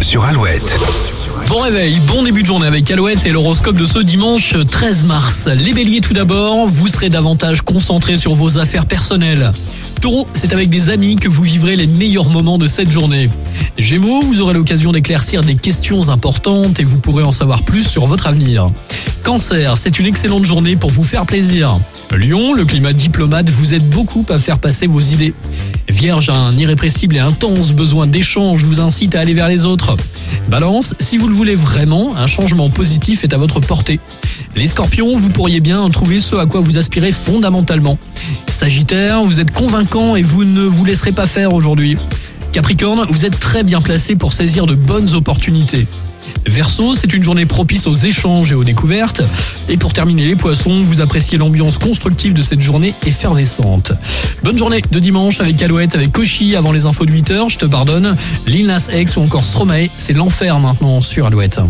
sur Alouette. Bon réveil, bon début de journée avec Alouette et l'horoscope de ce dimanche 13 mars. Les béliers tout d'abord, vous serez davantage concentrés sur vos affaires personnelles. Taureau, c'est avec des amis que vous vivrez les meilleurs moments de cette journée. Gémeaux, vous aurez l'occasion d'éclaircir des questions importantes et vous pourrez en savoir plus sur votre avenir. Cancer, c'est une excellente journée pour vous faire plaisir. Lion, le climat diplomate vous aide beaucoup à faire passer vos idées. Vierge, un irrépressible et intense besoin d'échange vous incite à aller vers les autres. Balance, si vous le voulez vraiment, un changement positif est à votre portée. Les scorpions, vous pourriez bien trouver ce à quoi vous aspirez fondamentalement. Sagittaire, vous êtes convaincant et vous ne vous laisserez pas faire aujourd'hui. Capricorne, vous êtes très bien placé pour saisir de bonnes opportunités. Verseau, c'est une journée propice aux échanges et aux découvertes. Et pour terminer les poissons, vous appréciez l'ambiance constructive de cette journée effervescente. Bonne journée de dimanche avec Alouette, avec Koshi avant les infos de 8h, je te pardonne. Lil Nas X ou encore Stromae, c'est l'enfer maintenant sur Alouette.